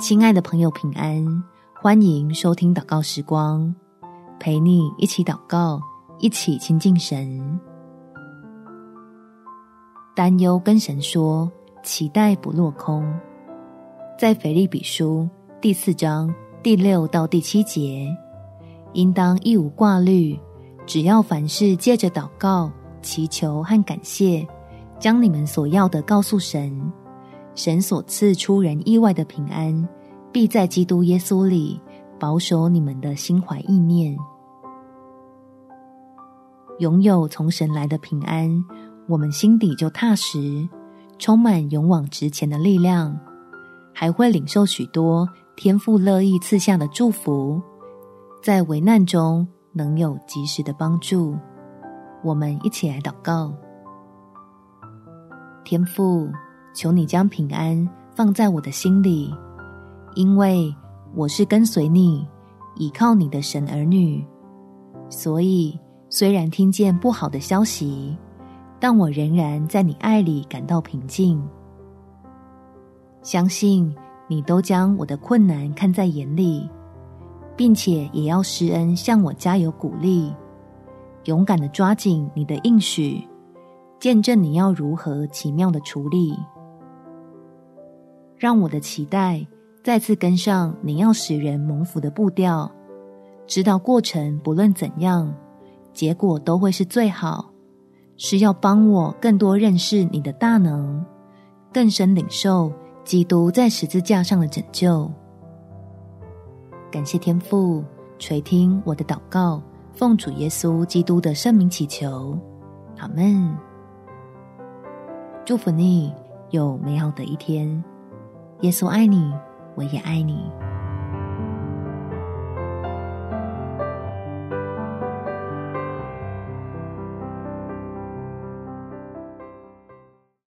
亲爱的朋友，平安！欢迎收听祷告时光，陪你一起祷告，一起亲近神。担忧跟神说，期待不落空。在腓立比书第四章第六到第七节，应当一无挂虑，只要凡事借着祷告、祈求和感谢，将你们所要的告诉神。神所赐出人意外的平安，必在基督耶稣里保守你们的心怀意念。拥有从神来的平安，我们心底就踏实，充满勇往直前的力量，还会领受许多天父乐意赐下的祝福，在危难中能有及时的帮助。我们一起来祷告，天父。求你将平安放在我的心里，因为我是跟随你、倚靠你的神儿女，所以虽然听见不好的消息，但我仍然在你爱里感到平静。相信你都将我的困难看在眼里，并且也要施恩向我加油鼓励，勇敢的抓紧你的应许，见证你要如何奇妙的处理。让我的期待再次跟上你要使人蒙福的步调，知道过程不论怎样，结果都会是最好，是要帮我更多认识你的大能，更深领受基督在十字架上的拯救。感谢天父垂听我的祷告，奉主耶稣基督的圣名祈求，阿门。祝福你有美好的一天。耶稣爱你，我也爱你。